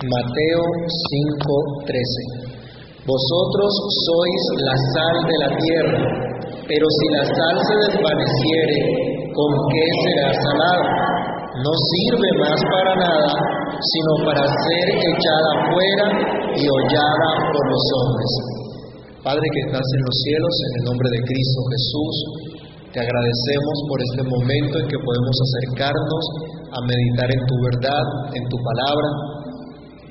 Mateo 5:13 Vosotros sois la sal de la tierra, pero si la sal se desvaneciere, ¿con qué será salada? No sirve más para nada, sino para ser echada fuera y hollada por los hombres. Padre que estás en los cielos, en el nombre de Cristo Jesús, te agradecemos por este momento en que podemos acercarnos a meditar en tu verdad, en tu palabra.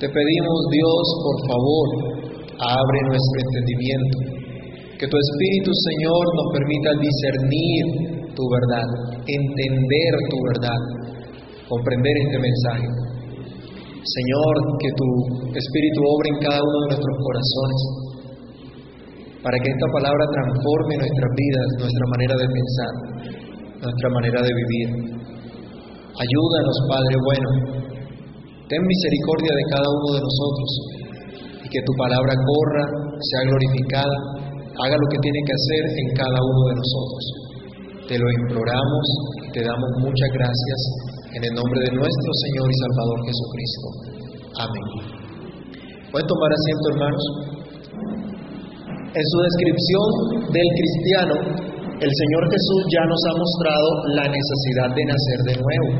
Te pedimos, Dios, por favor, abre nuestro entendimiento. Que tu Espíritu, Señor, nos permita discernir tu verdad, entender tu verdad, comprender este mensaje. Señor, que tu Espíritu obre en cada uno de nuestros corazones, para que esta palabra transforme nuestras vidas, nuestra manera de pensar, nuestra manera de vivir. Ayúdanos, Padre bueno. Ten misericordia de cada uno de nosotros y que tu palabra corra, sea glorificada, haga lo que tiene que hacer en cada uno de nosotros. Te lo imploramos y te damos muchas gracias en el nombre de nuestro Señor y Salvador Jesucristo. Amén. Pueden tomar asiento, hermanos. En su descripción del cristiano, el Señor Jesús ya nos ha mostrado la necesidad de nacer de nuevo,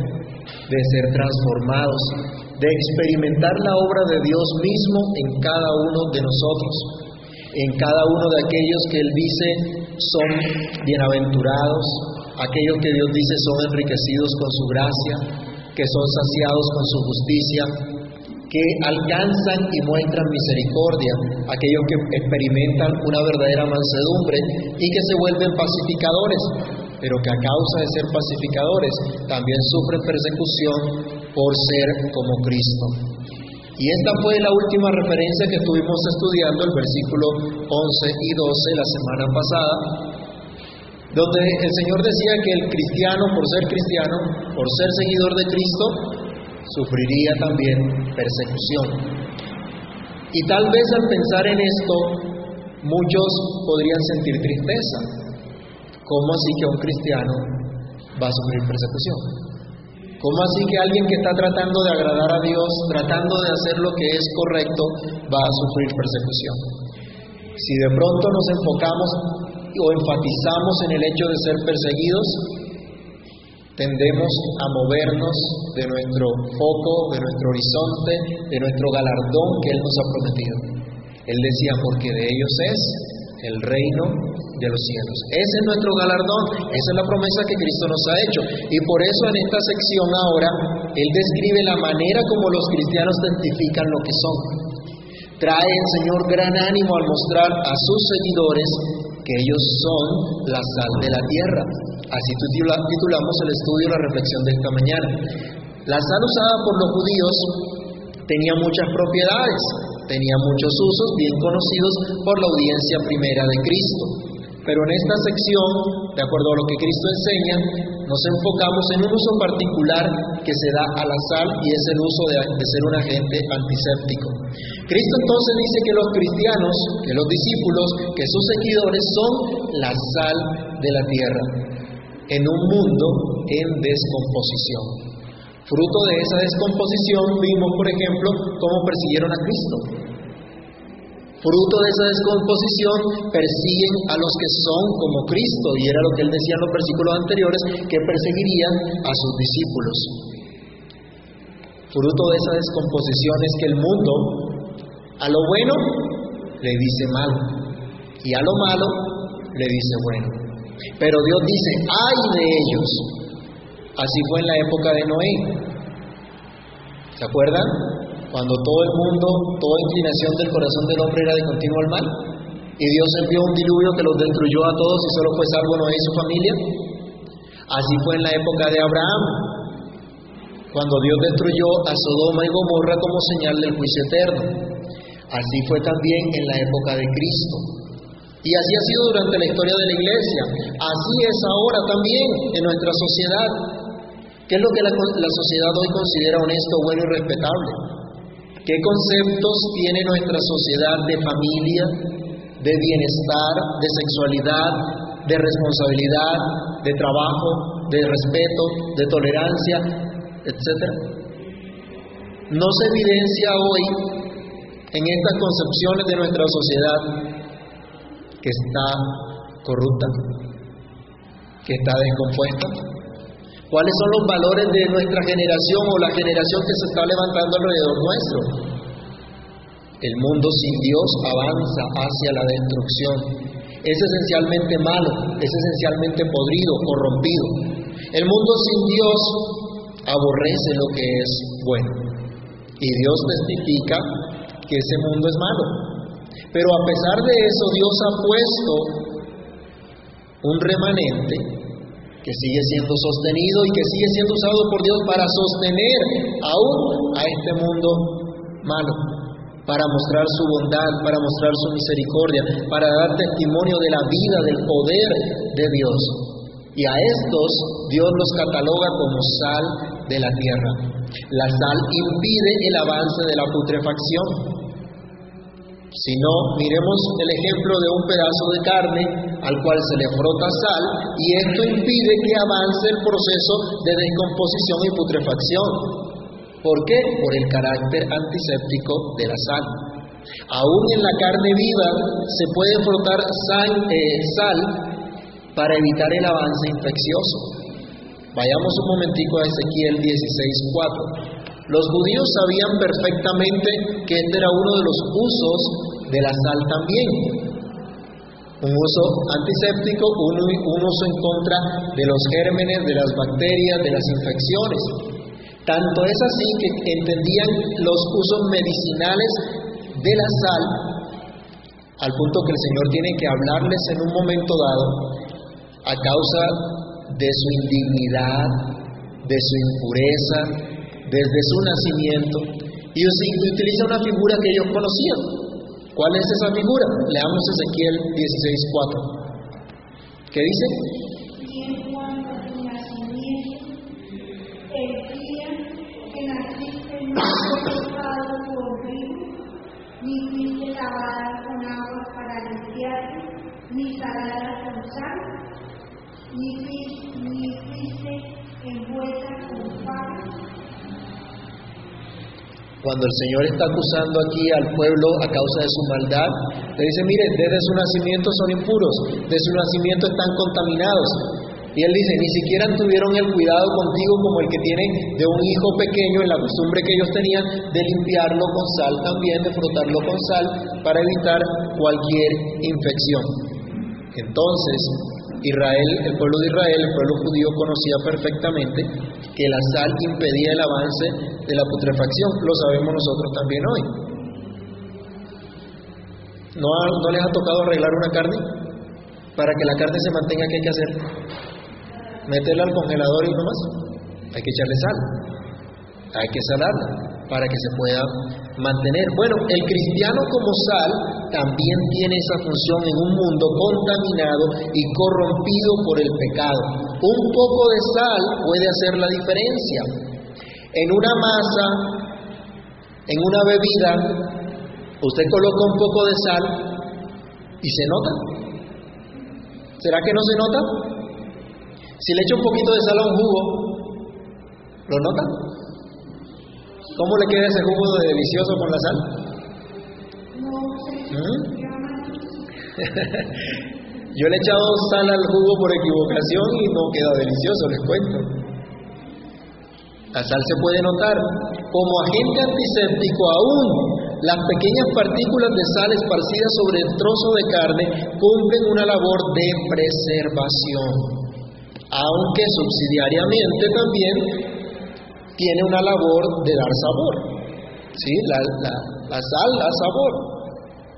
de ser transformados, de experimentar la obra de Dios mismo en cada uno de nosotros, en cada uno de aquellos que Él dice son bienaventurados, aquellos que Dios dice son enriquecidos con su gracia, que son saciados con su justicia, que alcanzan y muestran misericordia, aquellos que experimentan una verdadera mansedumbre y que se vuelven pacificadores, pero que a causa de ser pacificadores también sufren persecución por ser como Cristo. Y esta fue la última referencia que estuvimos estudiando, el versículo 11 y 12 la semana pasada, donde el Señor decía que el cristiano, por ser cristiano, por ser seguidor de Cristo, sufriría también persecución. Y tal vez al pensar en esto, muchos podrían sentir tristeza. ¿Cómo así que un cristiano va a sufrir persecución? ¿Cómo así que alguien que está tratando de agradar a Dios, tratando de hacer lo que es correcto, va a sufrir persecución? Si de pronto nos enfocamos o enfatizamos en el hecho de ser perseguidos, tendemos a movernos de nuestro foco, de nuestro horizonte, de nuestro galardón que Él nos ha prometido. Él decía, porque de ellos es el reino de los cielos. Ese es nuestro galardón, esa es la promesa que Cristo nos ha hecho. Y por eso en esta sección ahora, Él describe la manera como los cristianos identifican lo que son. Trae el Señor gran ánimo al mostrar a sus seguidores que ellos son la sal de la tierra. Así titulamos el estudio la reflexión de esta mañana. La sal usada por los judíos tenía muchas propiedades, tenía muchos usos bien conocidos por la audiencia primera de Cristo. Pero en esta sección, de acuerdo a lo que Cristo enseña, nos enfocamos en un uso particular que se da a la sal y es el uso de, ser un agente antiséptico. Cristo entonces dice que los cristianos, que los discípulos, que sus seguidores son la sal de la tierra, en un mundo en descomposición. Fruto de esa descomposición vimos, por ejemplo, cómo persiguieron a Cristo. Fruto de esa descomposición persiguen a los que son como Cristo, y era lo que él decía en los versículos anteriores, que perseguirían a sus discípulos. Fruto de esa descomposición es que el mundo a lo bueno le dice malo y a lo malo le dice bueno. Pero Dios dice, ay de ellos. Así fue en la época de Noé. ¿Se acuerdan? Cuando todo el mundo, toda inclinación del corazón del hombre era de continuo al mal. Y Dios envió un diluvio que los destruyó a todos y solo fue salvo Noé y su familia. Así fue en la época de Abraham, cuando Dios destruyó a Sodoma y Gomorra como señal del juicio eterno. Así fue también en la época de Cristo. Y así ha sido durante la historia de la iglesia. Así es ahora también en nuestra sociedad. ¿Qué es lo que la, la sociedad hoy considera honesto, bueno y respetable? ¿Qué conceptos tiene nuestra sociedad de familia, de bienestar, de sexualidad, de responsabilidad, de trabajo, de respeto, de tolerancia, etcétera? no se evidencia hoy en estas concepciones de nuestra sociedad que está corrupta, que está descompuesta? ¿Cuáles son los valores de nuestra generación o la generación que se está levantando alrededor nuestro? El mundo sin Dios avanza hacia la destrucción. Es esencialmente malo, es esencialmente podrido, corrompido. El mundo sin Dios aborrece lo que es bueno. Y Dios testifica que ese mundo es malo. Pero a pesar de eso, Dios ha puesto un remanente que sigue siendo sostenido y que sigue siendo usado por Dios para sostener aún a este mundo malo, para mostrar su bondad, para mostrar su misericordia, para dar testimonio de la vida, del poder de Dios. Y a estos Dios los cataloga como sal de la tierra. La sal impide el avance de la putrefacción. Si no, miremos el ejemplo de un pedazo de carne al cual se le frota sal y esto impide que avance el proceso de descomposición y putrefacción. ¿Por qué? Por el carácter antiséptico de la sal. Aún en la carne viva se puede frotar sal, eh, para evitar el avance infeccioso. Vayamos un momentico a Ezequiel 16:4. Los judíos sabían perfectamente que este era uno de los usos de la sal también. Un uso antiséptico, un, uso en contra de los gérmenes, de las bacterias, de las infecciones. Tanto es así que entendían los usos medicinales de la sal al punto que el Señor tiene que hablarles en un momento dado a causa de su indignidad, de su impureza, desde su nacimiento, y utiliza una figura que ellos conocían. ¿Cuál es esa figura? Leamos Ezequiel 16:4. ¿Qué dice? ni con sal, ni fuiste envuelta con pan. Cuando el Señor está acusando aquí al pueblo a causa de su maldad, le dice, mire, desde su nacimiento son impuros, desde su nacimiento están contaminados. Y él dice, ni siquiera tuvieron el cuidado contigo como el que tiene de un hijo pequeño en la costumbre que ellos tenían de limpiarlo con sal también, de frotarlo con sal para evitar cualquier infección. Entonces, Israel, el pueblo de Israel, el pueblo judío conocía perfectamente que la sal impedía el avance de la putrefacción. Lo sabemos nosotros también hoy. ¿No, ¿No les ha tocado arreglar una carne? Para que la carne se mantenga, ¿qué hay que hacer? Meterla al congelador y no más. Hay que echarle sal. Hay que salarla para que se pueda mantener. Bueno, el cristiano como sal también tiene esa función en un mundo contaminado y corrompido por el pecado. Un poco de sal puede hacer la diferencia. En una masa, en una bebida, usted coloca un poco de sal y se nota. ¿Será que no se nota? Si le echo un poquito de sal a un jugo, ¿lo nota? ¿Cómo le queda ese jugo de delicioso con la sal? Yo le he echado sal al jugo por equivocación y no queda delicioso, les cuento. La sal se puede notar. Como agente antiséptico aún, las pequeñas partículas de sal esparcidas sobre el trozo de carne cumplen una labor de preservación, aunque subsidiariamente también tiene una labor de dar sabor. ¿Sí? La, la, la sal da sabor.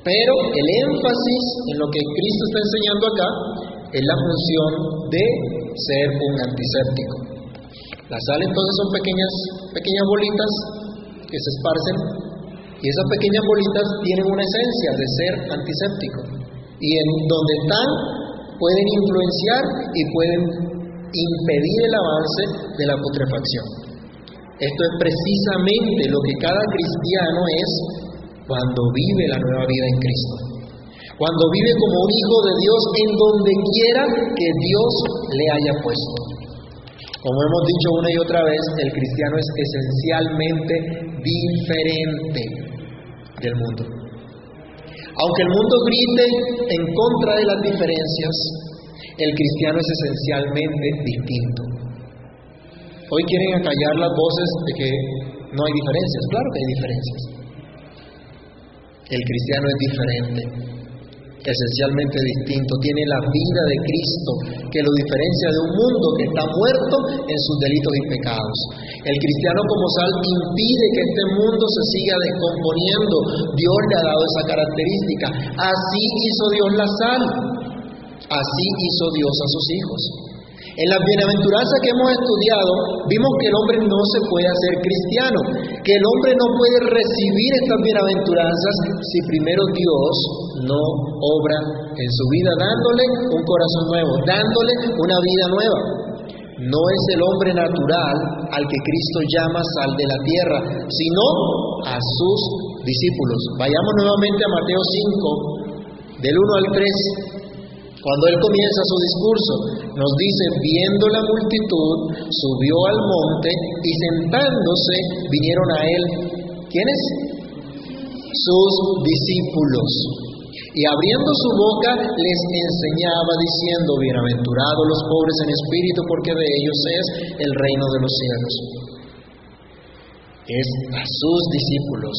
Pero el énfasis en lo que Cristo está enseñando acá es la función de ser un antiséptico. La sal entonces son pequeñas, pequeñas bolitas que se esparcen y esas pequeñas bolitas tienen una esencia de ser antiséptico. Y en donde están pueden influenciar y pueden impedir el avance de la putrefacción. Esto es precisamente lo que cada cristiano es cuando vive la nueva vida en Cristo. Cuando vive como un hijo de Dios en donde quiera que Dios le haya puesto. Como hemos dicho una y otra vez, el cristiano es esencialmente diferente del mundo. Aunque el mundo grite en contra de las diferencias, el cristiano es esencialmente distinto. Hoy quieren acallar las voces de que no hay diferencias. Claro que hay diferencias. El cristiano es diferente esencialmente distinto, tiene la vida de Cristo que lo diferencia de un mundo que está muerto en sus delitos y pecados. El cristiano como sal impide que este mundo se siga descomponiendo. Dios le ha dado esa característica. Así hizo Dios la sal. Así hizo Dios a sus hijos. En las bienaventuranzas que hemos estudiado, vimos que el hombre no se puede hacer cristiano, que el hombre no puede recibir estas bienaventuranzas si primero Dios no obra en su vida dándole un corazón nuevo, dándole una vida nueva. No es el hombre natural al que Cristo llama sal de la tierra, sino a sus discípulos. Vayamos nuevamente a Mateo 5, del 1 al 3. Cuando él comienza su discurso, nos dice, viendo la multitud, subió al monte y sentándose vinieron a él. ¿Quiénes? Sus discípulos. Y abriendo su boca les enseñaba diciendo, bienaventurados los pobres en espíritu, porque de ellos es el reino de los cielos. Es a sus discípulos,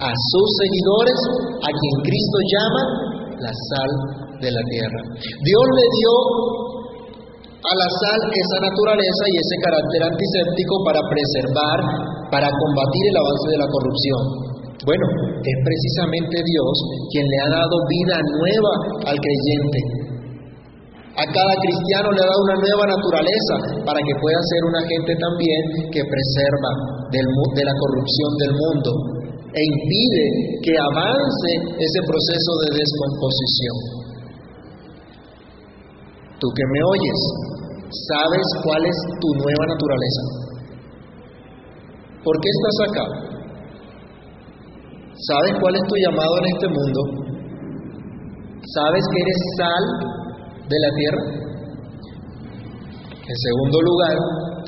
a sus seguidores, a quien Cristo llama la sal de la tierra. Dios le dio a la sal esa naturaleza y ese carácter antiséptico para preservar, para combatir el avance de la corrupción. Bueno, es precisamente Dios quien le ha dado vida nueva al creyente. A cada cristiano le ha dado una nueva naturaleza para que pueda ser un agente también que preserva de la corrupción del mundo e impide que avance ese proceso de descomposición. Tú que me oyes, ¿sabes cuál es tu nueva naturaleza? ¿Por qué estás acá? ¿Sabes cuál es tu llamado en este mundo? ¿Sabes que eres sal de la tierra? En segundo lugar,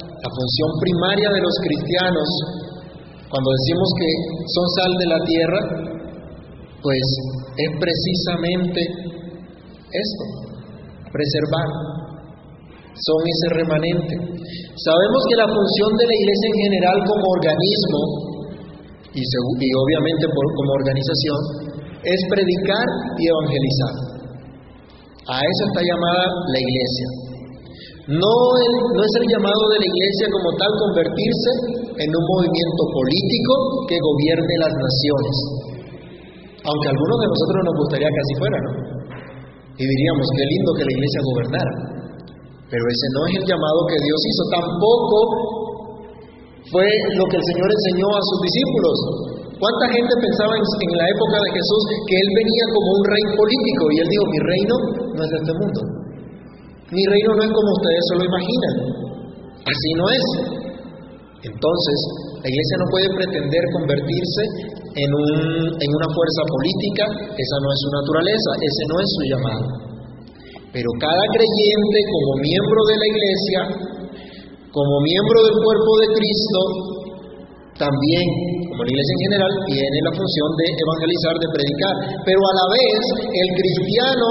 la función primaria de los cristianos cuando decimos que son sal de la tierra, pues es precisamente esto, preservar. Son ese remanente. Sabemos que la función de la iglesia en general como organismo y, obviamente como organización es predicar y evangelizar. A eso está llamada la iglesia. No, no es el llamado de la iglesia como tal convertirse en un movimiento político que gobierne las naciones. Aunque a algunos de nosotros nos gustaría que así fuera. Y diríamos, qué lindo que la iglesia gobernara. Pero ese no es el llamado que Dios hizo. Tampoco fue lo que el Señor enseñó a sus discípulos. ¿Cuánta gente pensaba en, la época de Jesús que Él venía como un rey político? Y Él dijo, mi reino no es de este mundo. Mi reino no es como ustedes se lo imaginan. Así no es. Entonces, la iglesia no puede pretender convertirse en, un, en una fuerza política, esa no es su naturaleza, ese no es su llamado. Pero cada creyente como miembro de la iglesia, como miembro del cuerpo de Cristo, también, como la iglesia en general, tiene la función de evangelizar, de predicar. Pero a la vez, el cristiano,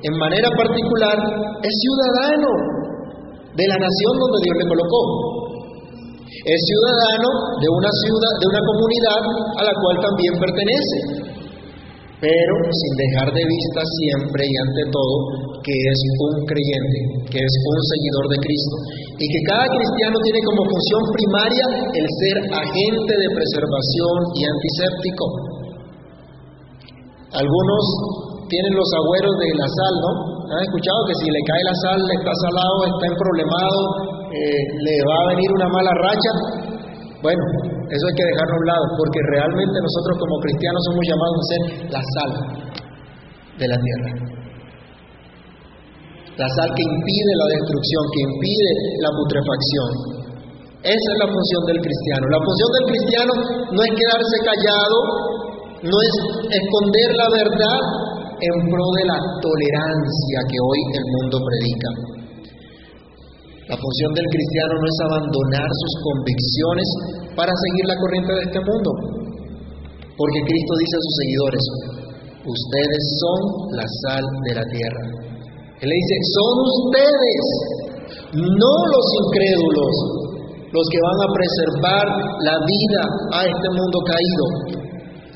en manera particular, es ciudadano de la nación donde Dios le colocó. Es ciudadano de una ciudad, de una comunidad a la cual también pertenece, pero sin dejar de vista siempre y ante todo que es un creyente, que es un seguidor de Cristo y que cada cristiano tiene como función primaria el ser agente de preservación y antiséptico. Algunos tienen los agüeros de la sal, ¿no? ¿Han escuchado que si le cae la sal, está salado, está emproblemado, eh, le va a venir una mala racha? Bueno, eso hay que dejarlo a un lado, porque realmente nosotros como cristianos somos llamados a ser la sal de la tierra. La sal que impide la destrucción, que impide la putrefacción. Esa es la función del cristiano. La función del cristiano no es quedarse callado, no es esconder la verdad, en pro de la tolerancia que hoy el mundo predica. La función del cristiano no es abandonar sus convicciones para seguir la corriente de este mundo. Porque Cristo dice a sus seguidores, ustedes son la sal de la tierra. Él le dice, son ustedes, no los incrédulos, los que van a preservar la vida a este mundo caído.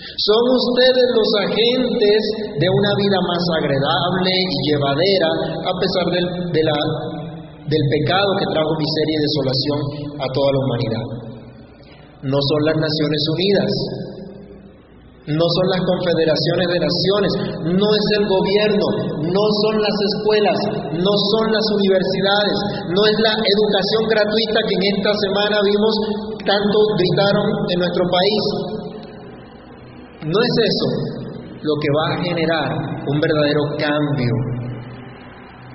Son ustedes los agentes de una vida más agradable y llevadera a pesar del, del pecado que trajo miseria y desolación a toda la humanidad. No son las Naciones Unidas, no son las confederaciones de naciones, no es el gobierno, no son las escuelas, no son las universidades, no es la educación gratuita que en esta semana vimos tanto gritaron en nuestro país. No es eso lo que va a generar un verdadero cambio.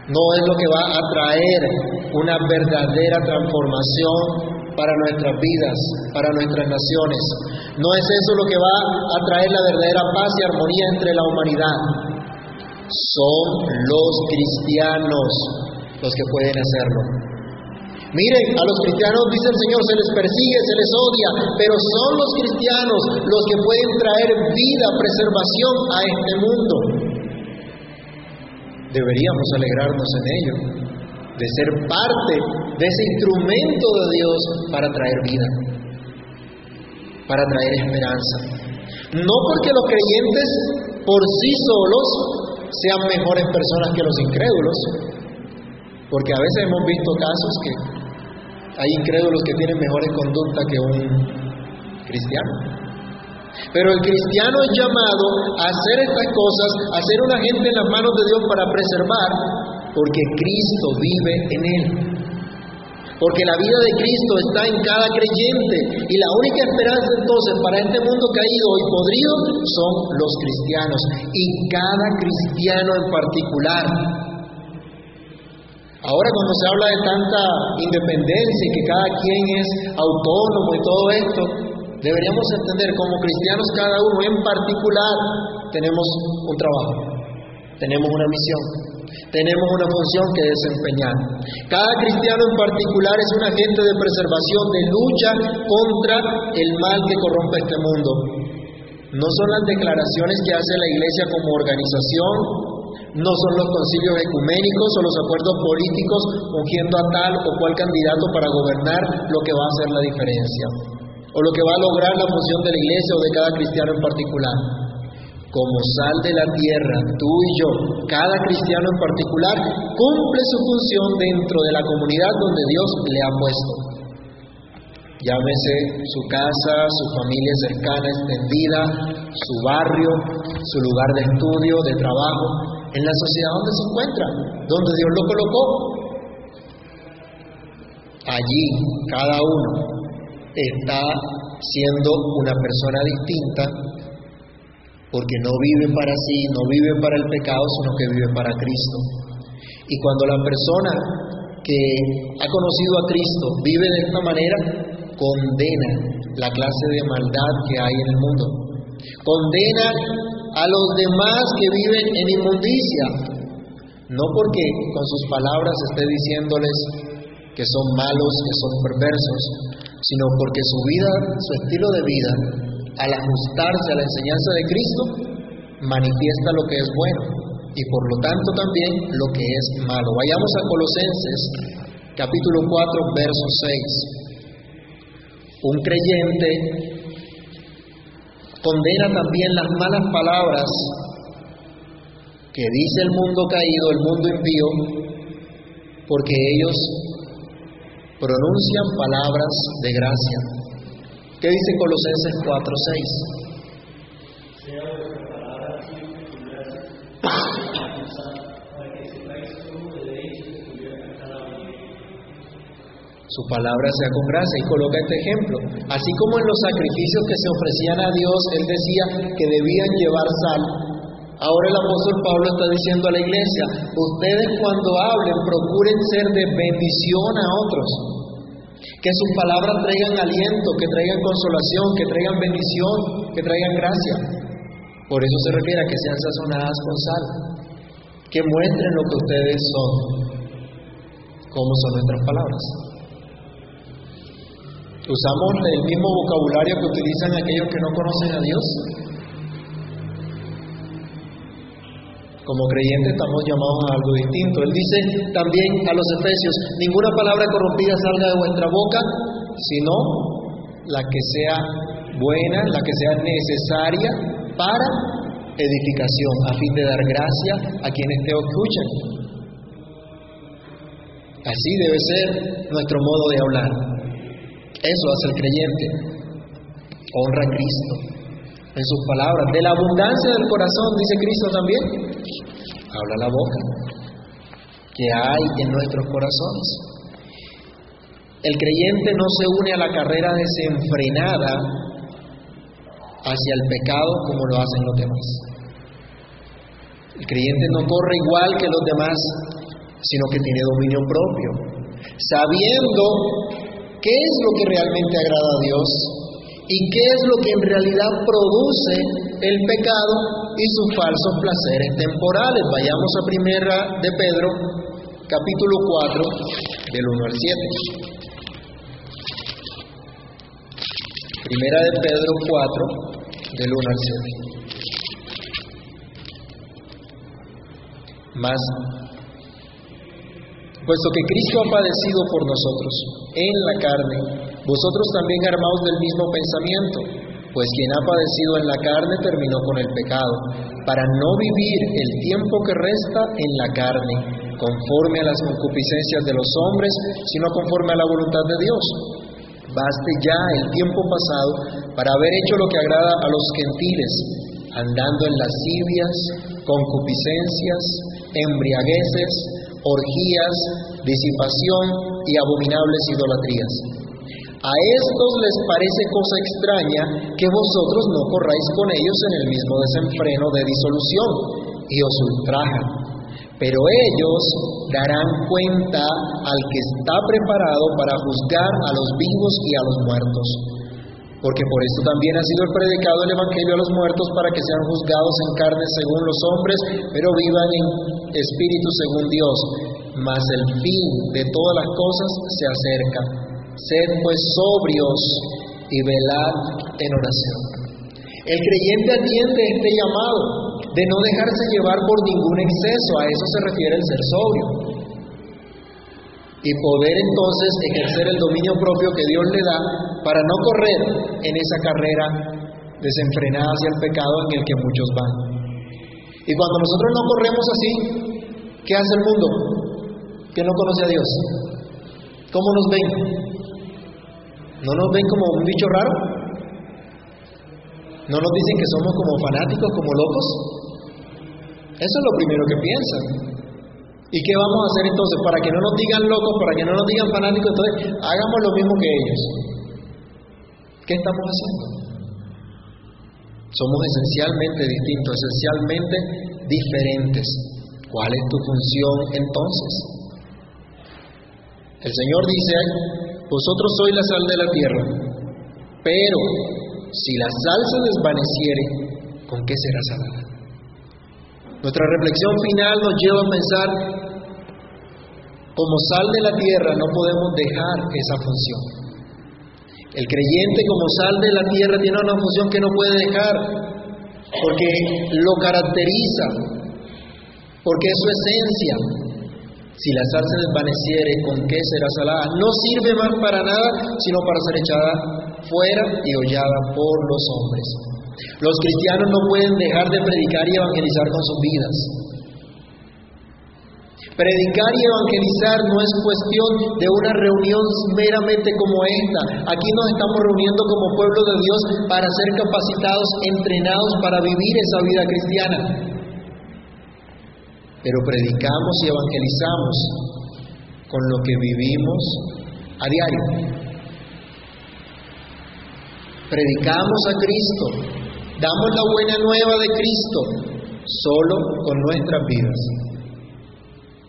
No es lo que va a traer una verdadera transformación para nuestras vidas, para nuestras naciones. No es eso lo que va a traer la verdadera paz y armonía entre la humanidad. Son los cristianos los que pueden hacerlo. Miren, a los cristianos, dice el Señor, se les persigue, se les odia, pero son los cristianos los que pueden traer vida, preservación a este mundo. Deberíamos alegrarnos en ello de ser parte de ese instrumento de Dios para traer vida, para traer esperanza. No porque los creyentes por sí solos sean mejores personas que los incrédulos, porque a veces hemos visto casos que hay incrédulos que tienen mejores conductas que un cristiano. Pero el cristiano es llamado a hacer estas cosas, a ser un agente en las manos de Dios para preservar porque Cristo vive en él. Porque la vida de Cristo está en cada creyente y la única esperanza entonces para este mundo caído y podrido son los cristianos y cada cristiano en particular. Ahora cuando se habla de tanta independencia y que cada quien es autónomo y todo esto, deberíamos entender como cristianos cada uno en particular tenemos un trabajo, tenemos una misión, tenemos una función que desempeñar. Cada cristiano en particular es un agente de preservación, de lucha contra el mal que corrompe este mundo. No son las declaraciones que hace la Iglesia como organización, no son los concilios ecuménicos o los acuerdos políticos ungiendo a tal o cual candidato para gobernar lo que va a hacer la diferencia, o lo que va a lograr la función de la Iglesia o de cada cristiano en particular como sal de la tierra, tú y yo, cada cristiano en particular, cumple su función dentro de la comunidad donde Dios le ha puesto. Llámese su casa, su familia cercana, extendida, su barrio, su lugar de estudio, de trabajo, en la sociedad donde se encuentra, donde Dios lo colocó. Allí cada uno está siendo una persona distinta porque no vive para sí, no vive para el pecado, sino que vive para Cristo. Y cuando la persona que ha conocido a Cristo vive de esta manera, condena la clase de maldad que hay en el mundo. Condena a los demás que viven en inmundicia, no porque con sus palabras esté diciéndoles que son malos, que son perversos, sino porque su vida, su estilo de vida al ajustarse a la enseñanza de Cristo, manifiesta lo que es bueno y por lo tanto también lo que es malo. Vayamos a Colosenses capítulo 4, verso 6. Un creyente condena también las malas palabras que dice el mundo caído, el mundo impío, porque ellos pronuncian palabras de gracia ¿Qué dice Colosenses 4:6? Su palabra sea con gracia y coloca este ejemplo. Así como en los sacrificios que se ofrecían a Dios, Él decía que debían llevar sal. Ahora el apóstol Pablo está diciendo a la iglesia, ustedes cuando hablen procuren ser de bendición a otros que sus palabras traigan aliento, que traigan consolación, que traigan bendición, que traigan gracia. Por eso se refiere a que sean sazonadas con sal, que muestren lo que ustedes son, cómo son nuestras palabras. ¿Usamos el mismo vocabulario que utilizan aquellos que no conocen a Dios? Como creyentes estamos llamados a algo distinto. Él dice también a los efesios, ninguna palabra corrompida salga de vuestra boca, sino la que sea buena, la que sea necesaria para edificación, a fin de dar gracia a quienes te escuchan. Así debe ser nuestro modo de hablar. Eso hace el creyente. Honra a Cristo en sus palabras. De la abundancia del corazón, dice Cristo también, habla la boca que hay en nuestros corazones. El creyente no se une a la carrera desenfrenada hacia el pecado como lo hacen los demás. El creyente no corre igual que los demás, sino que tiene dominio propio, sabiendo qué es lo que realmente agrada a Dios y qué es lo que en realidad produce el pecado y sus falsos placeres temporales. Vayamos a primera de Pedro, capítulo 4, del 1 al 7. Primera de Pedro 4, del 1 al 7. Más, puesto que Cristo ha padecido por nosotros en la carne, vosotros también armaos del mismo pensamiento, pues quien ha padecido en la carne terminó con el pecado, para no vivir el tiempo que resta en la carne, conforme a las concupiscencias de los hombres, sino conforme a la voluntad de Dios Baste ya el tiempo pasado para haber hecho lo que agrada a los gentiles, andando en lascivias, concupiscencias, embriagueces, orgías, disipación y abominables idolatrías. A estos les parece cosa extraña que vosotros no corráis con ellos en el mismo desenfreno de disolución y os ultrajan pero ellos darán cuenta al que está preparado para juzgar a los vivos y a los muertos. Porque por esto también ha sido predicado el Evangelio a los muertos para que sean juzgados en carne según los hombres, pero vivan en espíritu según Dios. Mas el fin de todas las cosas se acerca. Sed pues sobrios y velad en oración. El creyente atiende este llamado de no dejarse llevar por ningún exceso, a eso se refiere el ser sobrio. Y poder entonces ejercer el dominio propio que Dios le da para no correr en esa carrera desenfrenada hacia el pecado en el que muchos van. Y cuando nosotros no corremos así, ¿qué hace el mundo? Que no conoce a Dios. ¿Cómo nos ven? ¿No nos ven como un bicho raro? ¿No nos dicen que somos como fanáticos, como locos? Eso es lo primero que piensan. ¿Y qué vamos a hacer entonces? Para que no nos digan locos, para que no nos digan fanáticos, entonces hagamos lo mismo que ellos. ¿Qué estamos haciendo? Somos esencialmente distintos, esencialmente diferentes. ¿Cuál es tu función entonces? El Señor dice, vosotros sois la sal de la tierra, pero si la sal se desvaneciere, ¿con qué será salada? Nuestra reflexión final nos lleva a pensar, como sal de la tierra no podemos dejar esa función. El creyente como sal de la tierra tiene una función que no puede dejar, porque lo caracteriza, porque es su esencia. Si la sal se desvaneciere, ¿con qué será salada? No sirve más para nada, sino para ser echada fuera y hollada por los hombres. Los cristianos no pueden dejar de predicar y evangelizar con sus vidas. Predicar y evangelizar no es cuestión de una reunión meramente como esta. Aquí nos estamos reuniendo como pueblo de Dios para ser capacitados, entrenados para vivir esa vida cristiana. Pero predicamos y evangelizamos con lo que vivimos a diario. Predicamos a Cristo Damos la buena nueva de Cristo solo con nuestras vidas.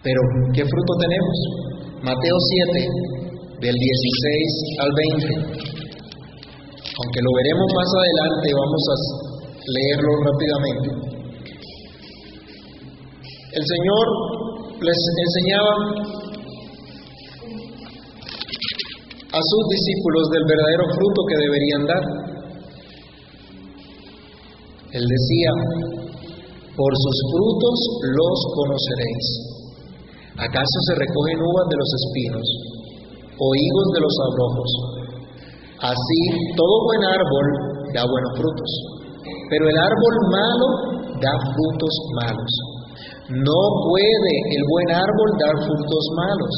Pero, ¿qué fruto tenemos? Mateo 7, del 16 al 20. Aunque lo veremos más adelante, vamos a leerlo rápidamente. El Señor les enseñaba a sus discípulos del verdadero fruto que deberían dar. Él decía, por sus frutos los conoceréis. ¿Acaso se recogen uvas de los espinos o higos de los abrojos? Así, todo buen árbol da buenos frutos, pero el árbol malo da frutos malos. No puede el buen árbol dar frutos malos,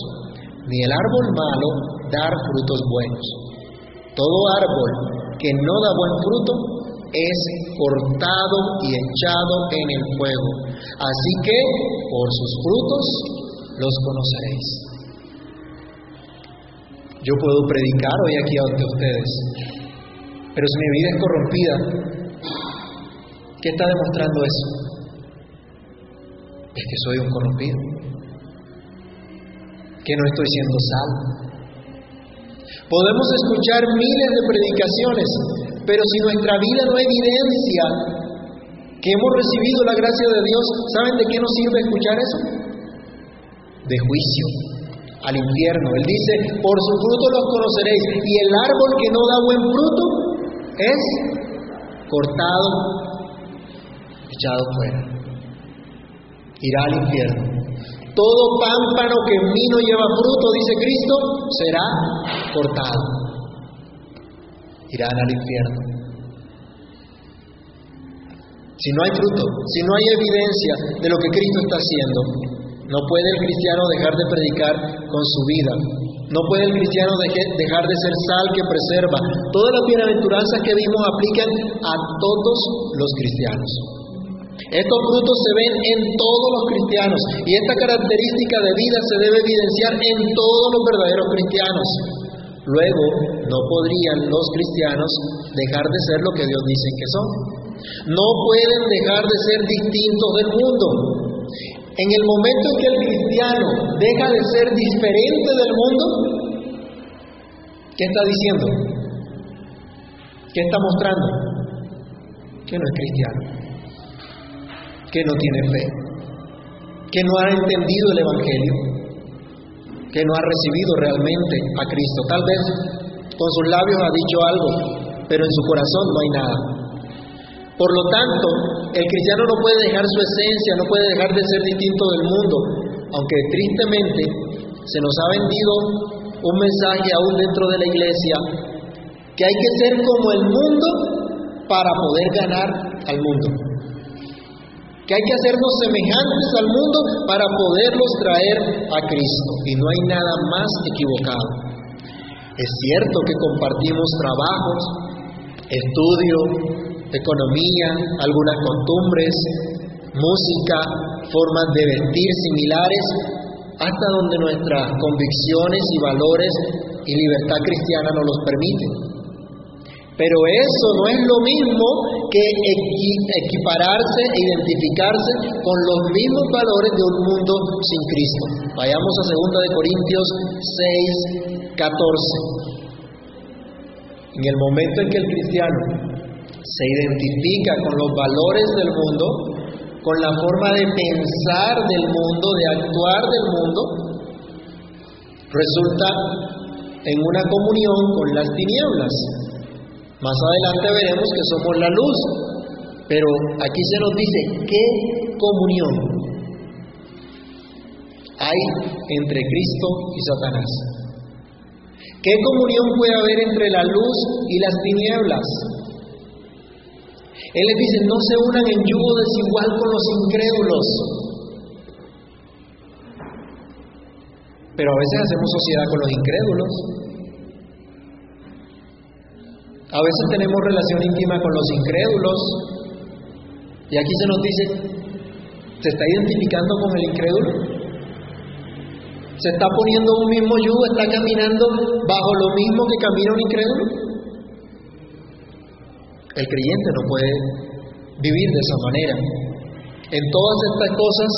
ni el árbol malo dar frutos buenos. Todo árbol que no da buen fruto es cortado y echado en el fuego. Así que por sus frutos los conoceréis. Yo puedo predicar hoy aquí ante ustedes, pero si mi vida es corrompida, ¿qué está demostrando eso? Que soy un corrompido, que no estoy siendo salvo. Podemos escuchar miles de predicaciones, pero si nuestra vida no evidencia que hemos recibido la gracia de Dios, ¿saben de qué nos sirve escuchar eso? De juicio al infierno. Él dice, por su fruto los conoceréis, y el árbol que no da buen fruto es cortado, echado fuera irá al infierno. Todo pámpano que en mí no lleva fruto, dice Cristo, será cortado. Irán al infierno. Si no hay fruto, si no hay evidencia de lo que Cristo está haciendo, no puede el cristiano dejar de predicar con su vida. No puede el cristiano dejar de ser sal que preserva. Todas las bienaventuranzas que vimos aplican a todos los cristianos. Estos frutos se ven en todos los cristianos y esta característica de vida se debe evidenciar en todos los verdaderos cristianos. Luego, no podrían los cristianos dejar de ser lo que Dios dice que son. No pueden dejar de ser distintos del mundo. En el momento en que el cristiano deja de ser diferente del mundo, ¿qué está diciendo? ¿Qué está mostrando? Que no es cristiano que no tiene fe, que no ha entendido el Evangelio, que no ha recibido realmente a Cristo. Tal vez con sus labios ha dicho algo, pero en su corazón no hay nada. Por lo tanto, el cristiano no puede dejar su esencia, no puede dejar de ser distinto del mundo, aunque tristemente se nos ha vendido un mensaje aún dentro de la iglesia que hay que ser como el mundo para poder ganar al mundo que hay que hacernos semejantes al mundo para poderlos traer a Cristo. Y no hay nada más equivocado. Es cierto que compartimos trabajos, estudio, economía, algunas costumbres, música, formas de vestir similares, hasta donde nuestras convicciones y valores y libertad cristiana nos los permiten. Pero eso no es lo mismo que equipararse identificarse con los mismos valores de un mundo sin Cristo. Vayamos a 2 de Corintios 6, 14. En el momento en que el cristiano se identifica con los valores del mundo, con la forma de pensar del mundo, de actuar del mundo, resulta en una comunión con las tinieblas. Más adelante veremos que somos la luz, pero aquí se nos dice qué comunión hay entre Cristo y Satanás. ¿Qué comunión puede haber entre la luz y las tinieblas? Él les dice, no se unan en yugo desigual con los incrédulos. Pero a veces hacemos sociedad con los incrédulos. A veces tenemos relación íntima con los incrédulos. Y aquí se nos dice, ¿se está identificando con el incrédulo? ¿Se está poniendo un mismo yugo? ¿Está caminando bajo lo mismo que camina un incrédulo? El creyente no puede vivir de esa manera. En todas estas cosas,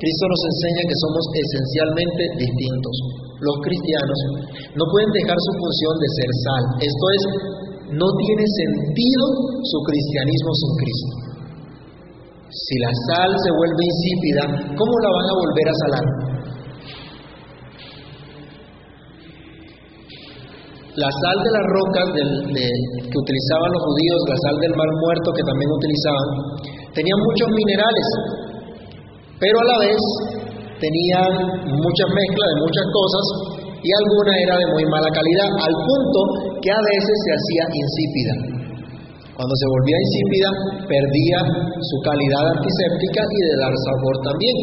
Cristo nos enseña que somos esencialmente distintos. Los cristianos no pueden dejar su función de ser sal. Esto es, no tiene sentido su cristianismo sin Cristo. Si la sal se vuelve insípida, ¿cómo la van a volver a salar? la sal de las rocas que utilizaban los judíos, la sal del mar muerto que también utilizaban, tenían muchos minerales, pero a la vez tenían muchas mezclas de muchas cosas y alguna era de muy mala calidad, al punto que a veces se hacía insípida. Cuando se volvía insípida, perdía su calidad antiséptica y de dar sabor también.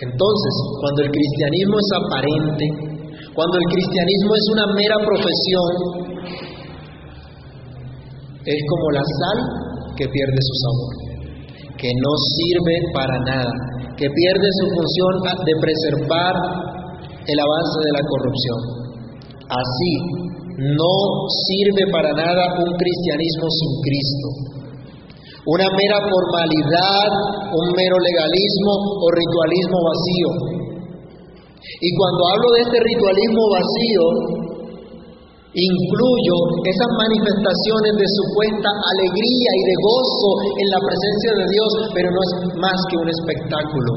Entonces, cuando el cristianismo es aparente, cuando el cristianismo es una mera profesión, es como la sal que pierde su sabor, que no sirve para nada, que pierde su función de preservar el avance de la corrupción. Así, no sirve para nada un cristianismo sin Cristo. Una mera formalidad, un mero legalismo o ritualismo vacío. Y cuando hablo de este ritualismo vacío, incluyo esas manifestaciones de supuesta alegría y de gozo en la presencia de Dios, pero no es más que un espectáculo,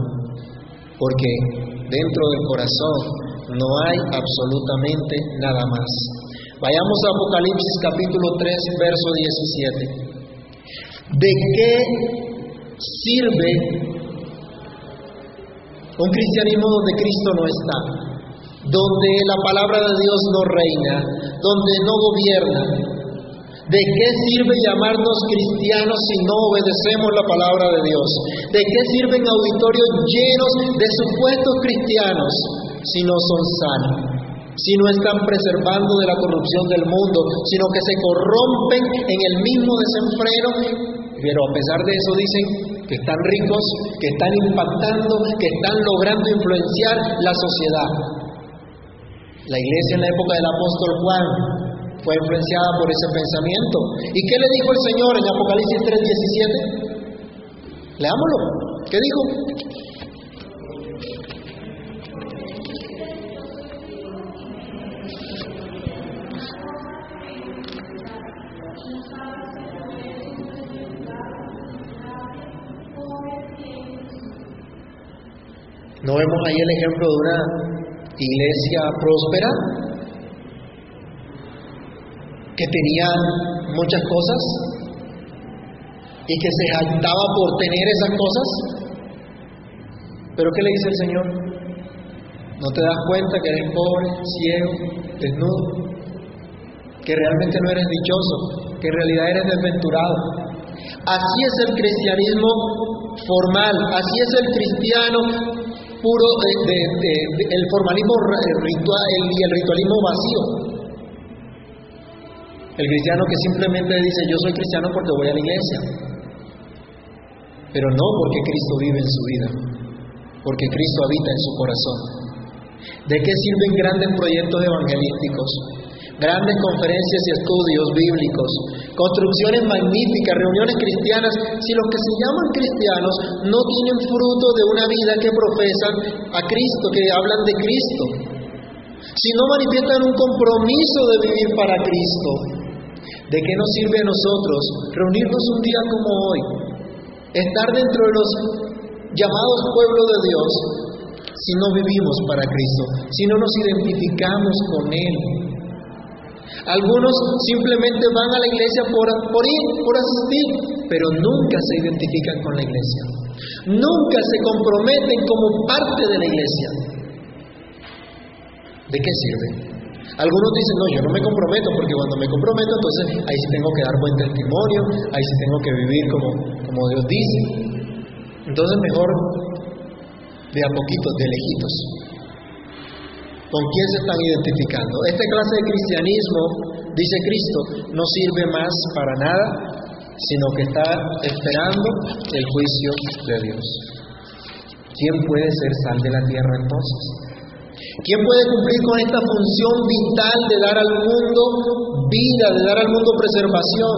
porque dentro del corazón no hay absolutamente nada más. Vayamos a Apocalipsis capítulo 3, verso 17. ¿De qué sirve un cristianismo donde Cristo no está? Donde la palabra de Dios no reina, donde no gobierna. ¿De qué sirve llamarnos cristianos si no obedecemos la palabra de Dios? ¿De qué sirven auditorios llenos de supuestos cristianos si no son sanos? Si no están preservando de la corrupción del mundo, sino que se corrompen en el mismo desenfreno, pero a pesar de eso dicen que están ricos, que están impactando, que están logrando influenciar la sociedad. La iglesia en la época del apóstol Juan fue influenciada por ese pensamiento. ¿Y qué le dijo el Señor en Apocalipsis 3:17? Leámoslo. ¿Qué dijo? ¿No vemos ahí el ejemplo de una iglesia próspera que tenía muchas cosas y que se jactaba por tener esas cosas? Pero ¿qué le dice el Señor? ¿No te das cuenta que eres pobre, ciego, desnudo? Que realmente no eres dichoso, que en realidad eres desventurado. Así es el cristianismo formal, así es el cristiano puro de, el formalismo ritual y el ritualismo vacío. El cristiano que simplemente dice yo soy cristiano porque voy a la iglesia, pero no porque Cristo vive en su vida, porque Cristo habita en su corazón. ¿De qué sirven grandes proyectos evangelísticos? grandes conferencias y estudios bíblicos, construcciones magníficas, reuniones cristianas, si los que se llaman cristianos no tienen fruto de una vida que profesan a Cristo, que hablan de Cristo, si no manifiestan un compromiso de vivir para Cristo, ¿de qué nos sirve a nosotros reunirnos un día como hoy, estar dentro de los llamados pueblos de Dios, si no vivimos para Cristo, si no nos identificamos con Él, algunos simplemente van a la iglesia por, por ir, por asistir, pero nunca se identifican con la iglesia. Nunca se comprometen como parte de la iglesia. ¿De qué sirve? Algunos dicen, no, yo no me comprometo, porque cuando me comprometo, entonces ahí sí tengo que dar buen testimonio, ahí sí tengo que vivir como, como Dios dice. Entonces mejor de a poquitos, de lejitos. ¿Con quién se están identificando? Esta clase de cristianismo, dice Cristo, no sirve más para nada, sino que está esperando el juicio de Dios. ¿Quién puede ser sal de la tierra entonces? ¿Quién puede cumplir con esta función vital de dar al mundo vida, de dar al mundo preservación?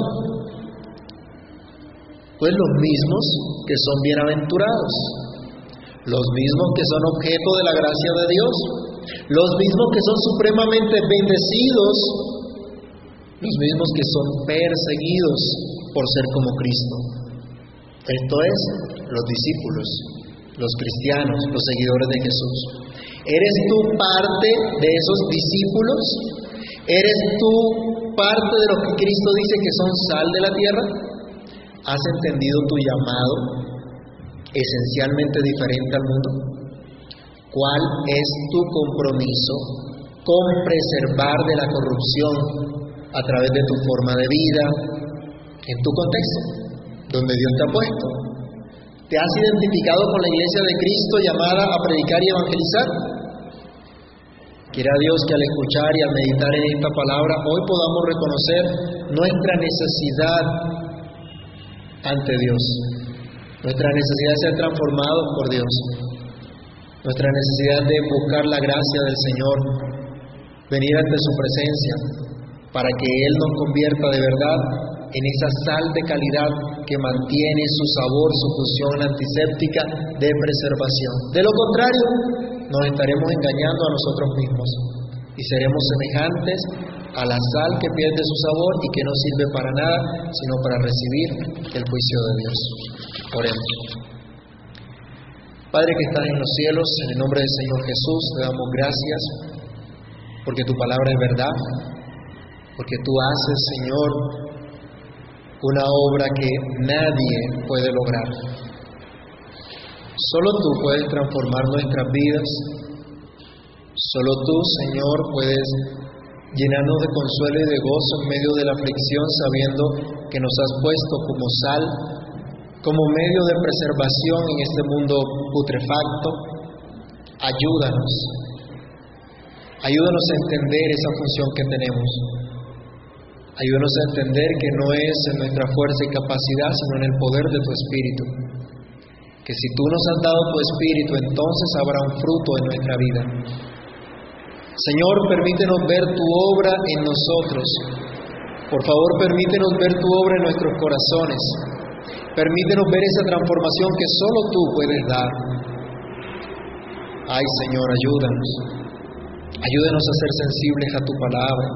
Pues los mismos que son bienaventurados, los mismos que son objeto de la gracia de Dios, los mismos que son supremamente bendecidos, los mismos que son perseguidos por ser como Cristo. Esto es, los discípulos, los cristianos, los seguidores de Jesús. ¿Eres tú parte de esos discípulos ¿Eres tú parte de lo que Cristo dice que son sal de la tierra? ¿Has entendido tu llamado esencialmente diferente al mundo? ¿Cuál es tu compromiso con preservar de la corrupción a través de tu forma de vida, en tu contexto, donde Dios te ha puesto? ¿Te has identificado con la iglesia de Cristo llamada a predicar y evangelizar? Quiera Dios que al escuchar y al meditar en esta palabra hoy podamos reconocer nuestra necesidad ante Dios, nuestra necesidad de ser transformados por Dios, nuestra necesidad de buscar la gracia del Señor, venir ante su presencia para que Él nos convierta de verdad en esa sal de calidad que mantiene su sabor, su función antiséptica de preservación. De lo contrario, nos estaremos engañando a nosotros mismos y seremos semejantes a la sal que pierde su sabor y que no sirve para nada, sino para recibir el juicio de Dios. Oremos. Padre que estás en los cielos, en el nombre del Señor Jesús, te damos gracias porque tu palabra es verdad, porque tú haces, Señor, una obra que nadie puede lograr. Solo tú puedes transformar nuestras vidas. Solo tú, Señor, puedes llenarnos de consuelo y de gozo en medio de la aflicción, sabiendo que nos has puesto como sal, como medio de preservación en este mundo putrefacto. Ayúdanos. Ayúdanos a entender esa función que tenemos. Ayúdanos a entender que no es en nuestra fuerza y capacidad, sino en el poder de tu Espíritu. Que si tú nos has dado tu Espíritu, entonces habrá un fruto en nuestra vida. Señor, permítenos ver tu obra en nosotros. Por favor, permítenos ver tu obra en nuestros corazones. Permítenos ver esa transformación que solo tú puedes dar. Ay, Señor, ayúdanos. Ayúdanos a ser sensibles a tu palabra.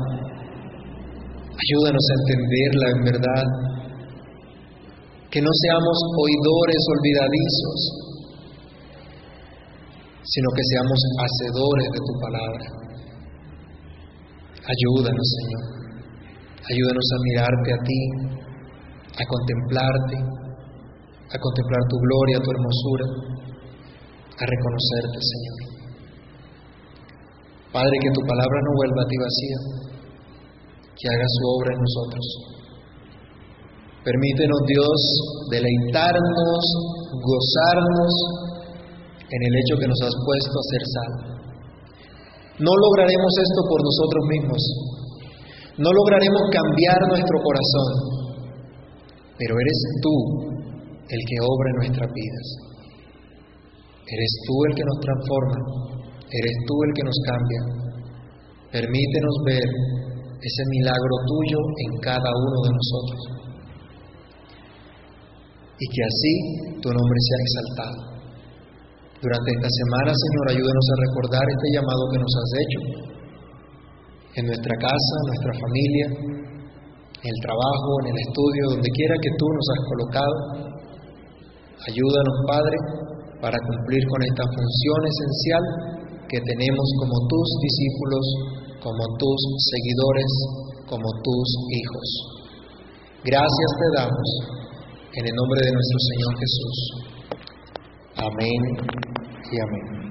Ayúdanos a entenderla en verdad. Que no seamos oidores olvidadizos, sino que seamos hacedores de tu palabra. Ayúdanos, Señor. Ayúdanos a mirarte a ti, a contemplarte, a contemplar tu gloria, tu hermosura, a reconocerte, Señor. Padre, que tu palabra no vuelva a ti vacía, que haga su obra en nosotros. Permítenos, Dios, deleitarnos, gozarnos en el hecho que nos has puesto a ser sal. No lograremos esto por nosotros mismos. No lograremos cambiar nuestro corazón. Pero eres tú el que obra en nuestras vidas. Eres tú el que nos transforma. Eres tú el que nos cambia. Permítenos ver ese milagro tuyo en cada uno de nosotros. Y que así tu nombre sea exaltado. Durante esta semana, Señor, ayúdanos a recordar este llamado que nos has hecho. En nuestra casa, en nuestra familia, en el trabajo, en el estudio, donde quiera que tú nos has colocado. Ayúdanos, Padre, para cumplir con esta función esencial que tenemos como tus discípulos, como tus seguidores, como tus hijos. Gracias te damos en el nombre de nuestro Señor Jesús. Amén y amén.